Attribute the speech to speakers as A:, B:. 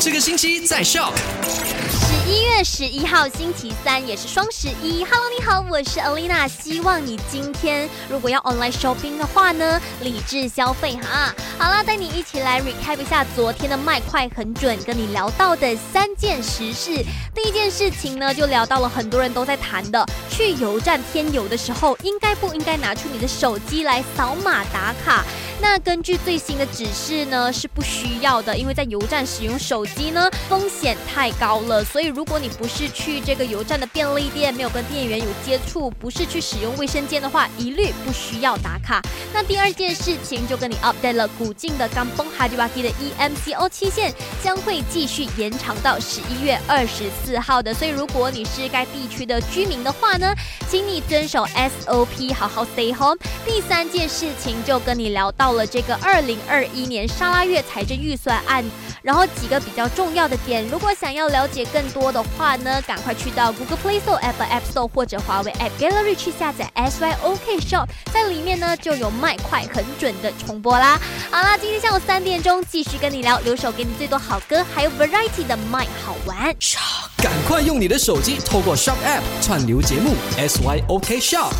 A: 这个星期在 Shop。
B: 十一月十一号星期三，也是双十一。Hello，你好，我是 Alina。希望你今天如果要 online shopping 的话呢，理智消费哈。好啦，带你一起来 recap 一下昨天的卖快很准，跟你聊到的三件实事。第一件事情呢，就聊到了很多人都在谈的，去油站添油的时候，应该不应该拿出你的手机来扫码打卡？那根据最新的指示呢，是不需要的，因为在油站使用手机呢，风险太高了。所以如果你不是去这个油站的便利店，没有跟店员有接触，不是去使用卫生间的话，一律不需要打卡。那第二件事情就跟你 update 了，古晋的刚崩哈迪瓦基的 EMCO 期限将会继续延长到十一月二十四号的。所以如果你是该地区的居民的话呢，请你遵守 SOP，好好 stay home。第三件事情就跟你聊到。到了这个二零二一年沙拉月财政预算案，然后几个比较重要的点，如果想要了解更多的话呢，赶快去到 Google Play Store、Apple App Store 或者华为 App Gallery 去下载 SYOK Shop，在里面呢就有卖快很准的重播啦。好啦，今天下午三点钟继续跟你聊，留守给你最多好歌，还有 Variety 的麦好玩。
A: 赶快用你的手机透过 Shop App 串流节目 SYOK Shop。